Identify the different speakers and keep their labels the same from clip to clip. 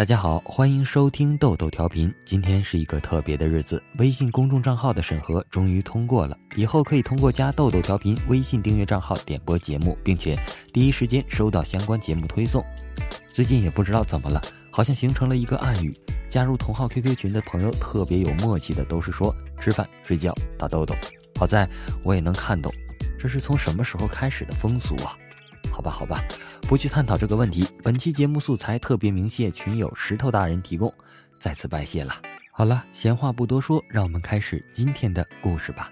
Speaker 1: 大家好，欢迎收听豆豆调频。今天是一个特别的日子，微信公众账号的审核终于通过了，以后可以通过加豆豆调频微信订阅账号点播节目，并且第一时间收到相关节目推送。最近也不知道怎么了，好像形成了一个暗语，加入同号 QQ 群的朋友特别有默契的都是说吃饭、睡觉、打豆豆。好在我也能看懂，这是从什么时候开始的风俗啊？好吧，好吧，不去探讨这个问题。本期节目素材特别鸣谢群友石头大人提供，再次拜谢了。好了，闲话不多说，让我们开始今天的故事吧。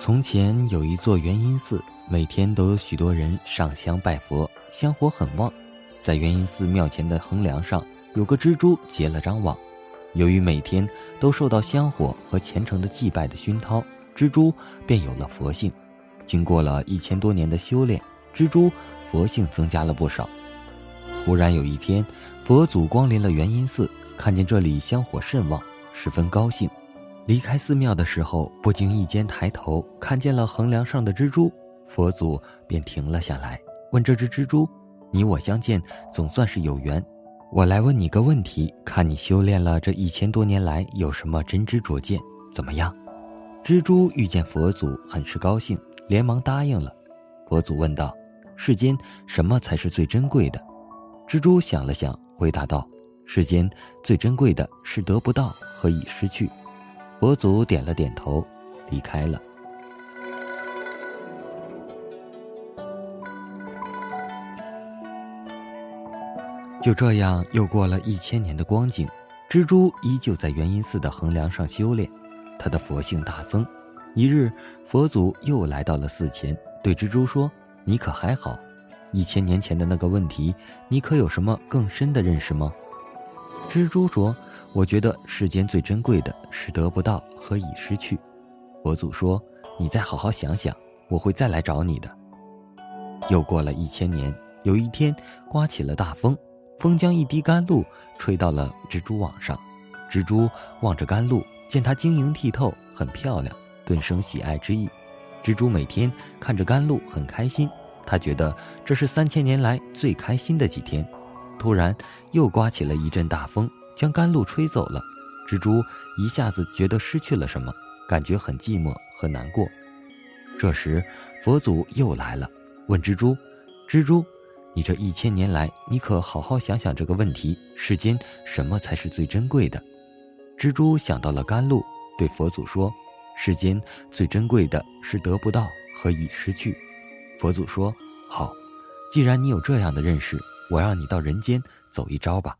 Speaker 1: 从前有一座元音寺，每天都有许多人上香拜佛，香火很旺。在元音寺庙前的横梁上，有个蜘蛛结了张网。由于每天都受到香火和虔诚的祭拜的熏陶，蜘蛛便有了佛性。经过了一千多年的修炼，蜘蛛佛性增加了不少。忽然有一天，佛祖光临了元音寺，看见这里香火甚旺，十分高兴。离开寺庙的时候，不经意间抬头看见了横梁上的蜘蛛，佛祖便停了下来，问这只蜘蛛：“你我相见，总算是有缘。”我来问你个问题，看你修炼了这一千多年来有什么真知灼见？怎么样？蜘蛛遇见佛祖，很是高兴，连忙答应了。佛祖问道：“世间什么才是最珍贵的？”蜘蛛想了想，回答道：“世间最珍贵的是得不到和已失去。”佛祖点了点头，离开了。就这样，又过了一千年的光景，蜘蛛依旧在元音寺的横梁上修炼，他的佛性大增。一日，佛祖又来到了寺前，对蜘蛛说：“你可还好？一千年前的那个问题，你可有什么更深的认识吗？”蜘蛛说：“我觉得世间最珍贵的是得不到和已失去。”佛祖说：“你再好好想想，我会再来找你的。”又过了一千年，有一天，刮起了大风。风将一滴甘露吹到了蜘蛛网上，蜘蛛望着甘露，见它晶莹剔透，很漂亮，顿生喜爱之意。蜘蛛每天看着甘露很开心，它觉得这是三千年来最开心的几天。突然又刮起了一阵大风，将甘露吹走了。蜘蛛一下子觉得失去了什么，感觉很寂寞和难过。这时佛祖又来了，问蜘蛛：“蜘蛛。”你这一千年来，你可好好想想这个问题：世间什么才是最珍贵的？蜘蛛想到了甘露，对佛祖说：“世间最珍贵的是得不到和已失去。”佛祖说：“好，既然你有这样的认识，我让你到人间走一遭吧。”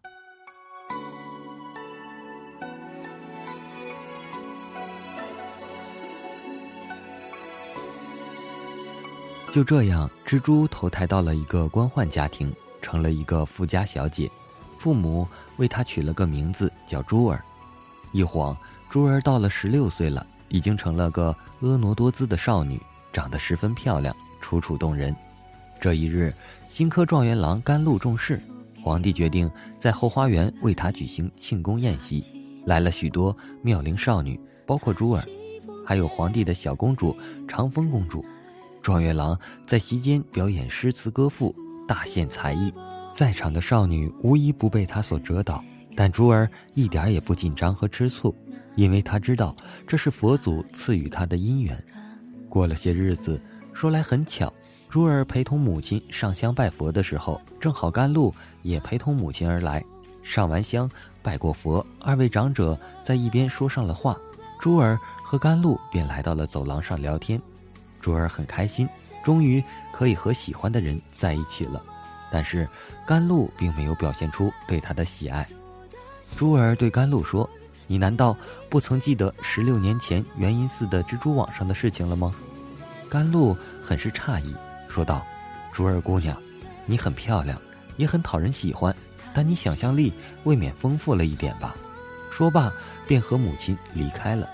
Speaker 1: 就这样，蜘蛛投胎到了一个官宦家庭，成了一个富家小姐。父母为她取了个名字叫珠儿。一晃，珠儿到了十六岁了，已经成了个婀娜多姿的少女，长得十分漂亮，楚楚动人。这一日，新科状元郎甘露中试，皇帝决定在后花园为他举行庆功宴席，来了许多妙龄少女，包括珠儿，还有皇帝的小公主长风公主。状元郎在席间表演诗词歌赋，大献才艺，在场的少女无一不被他所折倒。但珠儿一点也不紧张和吃醋，因为他知道这是佛祖赐予他的姻缘。过了些日子，说来很巧，珠儿陪同母亲上香拜佛的时候，正好甘露也陪同母亲而来。上完香，拜过佛，二位长者在一边说上了话，珠儿和甘露便来到了走廊上聊天。珠儿很开心，终于可以和喜欢的人在一起了。但是甘露并没有表现出对他的喜爱。珠儿对甘露说：“你难道不曾记得十六年前元音寺的蜘蛛网上的事情了吗？”甘露很是诧异，说道：“珠儿姑娘，你很漂亮，也很讨人喜欢，但你想象力未免丰富了一点吧？”说罢，便和母亲离开了。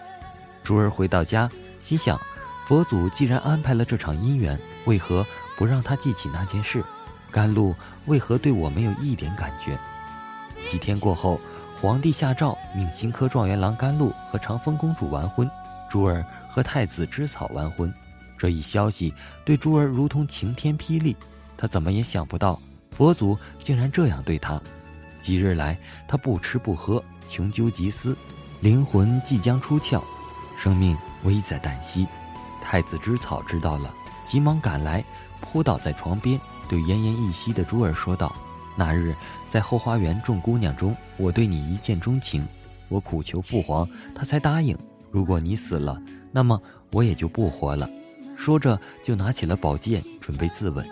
Speaker 1: 珠儿回到家，心想。佛祖既然安排了这场姻缘，为何不让他记起那件事？甘露为何对我没有一点感觉？几天过后，皇帝下诏命新科状元郎甘露和长风公主完婚。珠儿和太子知草完婚。这一消息对珠儿如同晴天霹雳，他怎么也想不到佛祖竟然这样对他。几日来，他不吃不喝，穷究极思，灵魂即将出窍，生命危在旦夕。太子知草知道了，急忙赶来，扑倒在床边，对奄奄一息的珠儿说道：“那日在后花园众姑娘中，我对你一见钟情，我苦求父皇，他才答应。如果你死了，那么我也就不活了。”说着，就拿起了宝剑，准备自刎。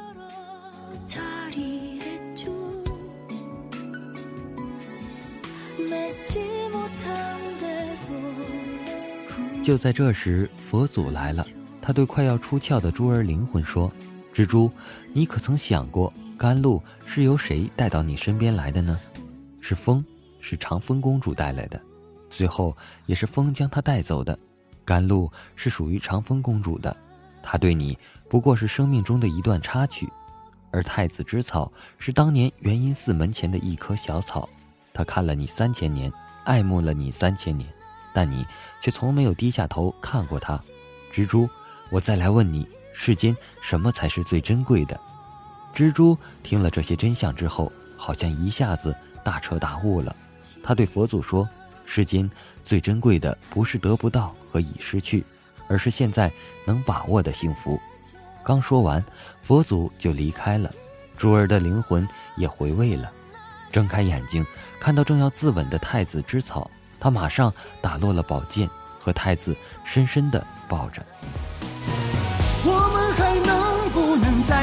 Speaker 1: 就在这时，佛祖来了。他对快要出窍的猪儿灵魂说：“蜘蛛，你可曾想过，甘露是由谁带到你身边来的呢？是风，是长风公主带来的，最后也是风将她带走的。甘露是属于长风公主的。”他对你不过是生命中的一段插曲，而太子之草是当年元音寺门前的一棵小草。他看了你三千年，爱慕了你三千年，但你却从没有低下头看过他。蜘蛛，我再来问你，世间什么才是最珍贵的？蜘蛛听了这些真相之后，好像一下子大彻大悟了。他对佛祖说：“世间最珍贵的，不是得不到和已失去。”而是现在能把握的幸福。刚说完，佛祖就离开了，珠儿的灵魂也回味了。睁开眼睛，看到正要自刎的太子之草，他马上打落了宝剑，和太子深深的抱着。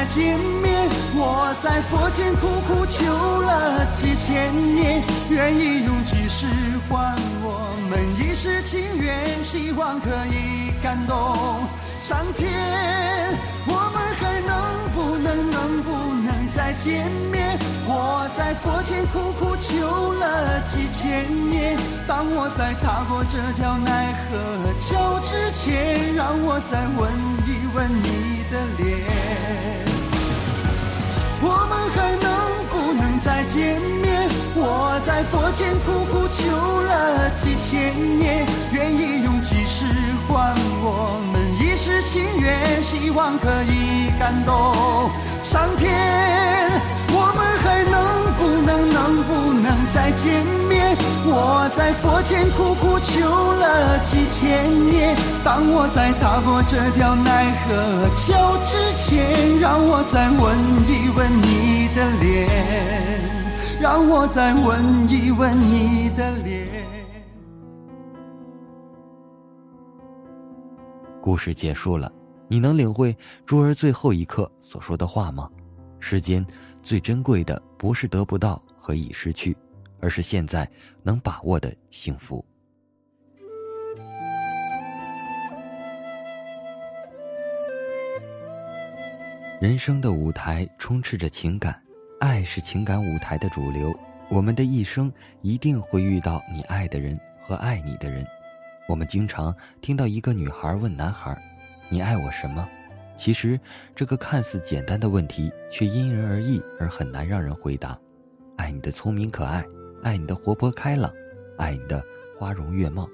Speaker 2: 见面？我在佛前苦苦求了几千年，愿意用几世换我们一世情缘，希望可以感动上天。我们还能不能能不能再见面？我在佛前苦苦求了几千年，当我在踏过这条奈何桥之前，让我再吻一吻你的脸。见面？我在佛前苦苦求了几千年，愿意用几世换我们一世情缘，希望可以感动上天。我们还能不能能不能再见面？我在佛前苦苦求了几千年，当我在踏过这条奈何桥之前，让我再吻一吻你的脸，让我再吻一吻你的脸。
Speaker 1: 故事结束了，你能领会珠儿最后一刻所说的话吗？世间最珍贵的，不是得不到和已失去。而是现在能把握的幸福。人生的舞台充斥着情感，爱是情感舞台的主流。我们的一生一定会遇到你爱的人和爱你的人。我们经常听到一个女孩问男孩：“你爱我什么？”其实，这个看似简单的问题，却因人而异而很难让人回答。爱你的聪明可爱。爱你的活泼开朗，爱你的花容月貌。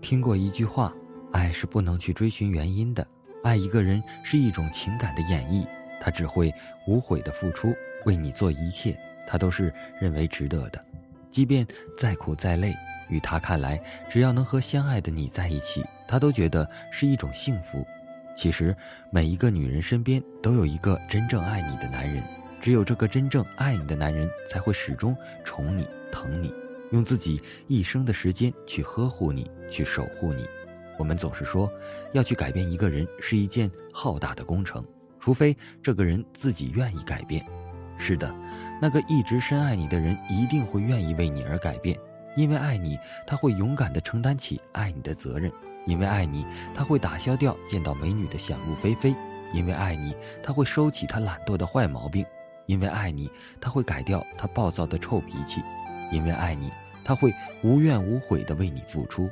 Speaker 1: 听过一句话：爱是不能去追寻原因的。爱一个人是一种情感的演绎，他只会无悔的付出，为你做一切，他都是认为值得的。即便再苦再累，与他看来，只要能和相爱的你在一起，他都觉得是一种幸福。其实，每一个女人身边都有一个真正爱你的男人。只有这个真正爱你的男人，才会始终宠你、疼你，用自己一生的时间去呵护你、去守护你。我们总是说，要去改变一个人是一件浩大的工程，除非这个人自己愿意改变。是的，那个一直深爱你的人一定会愿意为你而改变，因为爱你，他会勇敢地承担起爱你的责任；因为爱你，他会打消掉见到美女的想入非非；因为爱你，他会收起他懒惰的坏毛病。因为爱你，他会改掉他暴躁的臭脾气；因为爱你，他会无怨无悔地为你付出。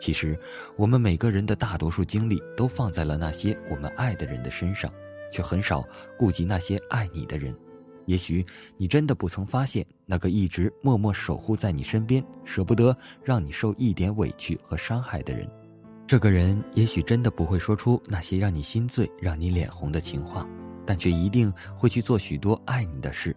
Speaker 1: 其实，我们每个人的大多数精力都放在了那些我们爱的人的身上，却很少顾及那些爱你的人。也许你真的不曾发现，那个一直默默守护在你身边、舍不得让你受一点委屈和伤害的人，这个人也许真的不会说出那些让你心醉、让你脸红的情话，但却一定会去做许多爱你的事。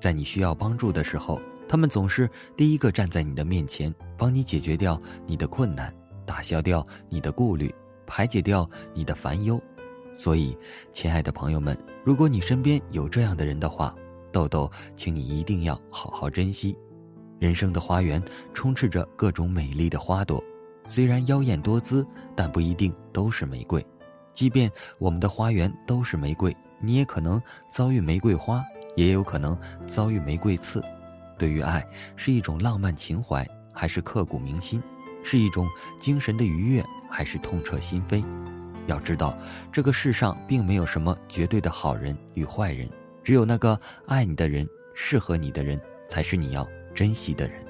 Speaker 1: 在你需要帮助的时候，他们总是第一个站在你的面前，帮你解决掉你的困难，打消掉你的顾虑，排解掉你的烦忧。所以，亲爱的朋友们，如果你身边有这样的人的话，豆豆，请你一定要好好珍惜。人生的花园充斥着各种美丽的花朵。虽然妖艳多姿，但不一定都是玫瑰。即便我们的花园都是玫瑰，你也可能遭遇玫瑰花，也有可能遭遇玫瑰刺。对于爱，是一种浪漫情怀，还是刻骨铭心？是一种精神的愉悦，还是痛彻心扉？要知道，这个世上并没有什么绝对的好人与坏人，只有那个爱你的人，适合你的人，才是你要珍惜的人。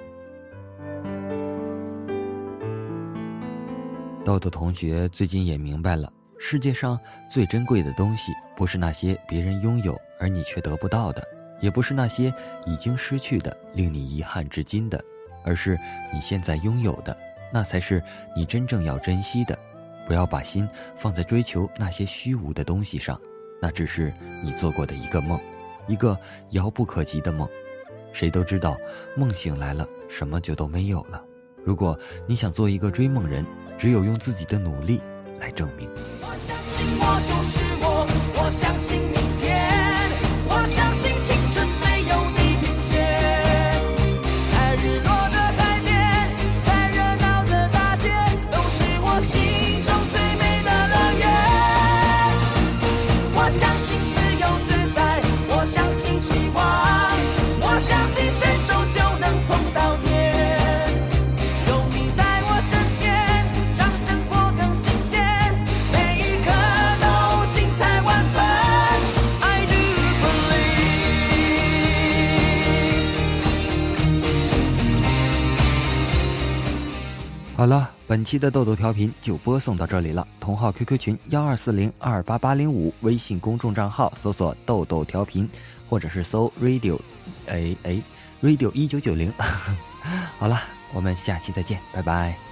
Speaker 1: 豆豆同学最近也明白了，世界上最珍贵的东西，不是那些别人拥有而你却得不到的，也不是那些已经失去的令你遗憾至今的，而是你现在拥有的，那才是你真正要珍惜的。不要把心放在追求那些虚无的东西上，那只是你做过的一个梦，一个遥不可及的梦。谁都知道，梦醒来了，什么就都没有了。如果你想做一个追梦人，只有用自己的努力来证明。
Speaker 3: 我相信我就是我，我相信
Speaker 1: 好了，本期的豆豆调频就播送到这里了。同号 QQ 群幺二四零二八八零五，微信公众账号搜索豆豆调频，或者是搜 radio，哎哎，radio 一九九零。好了，我们下期再见，拜拜。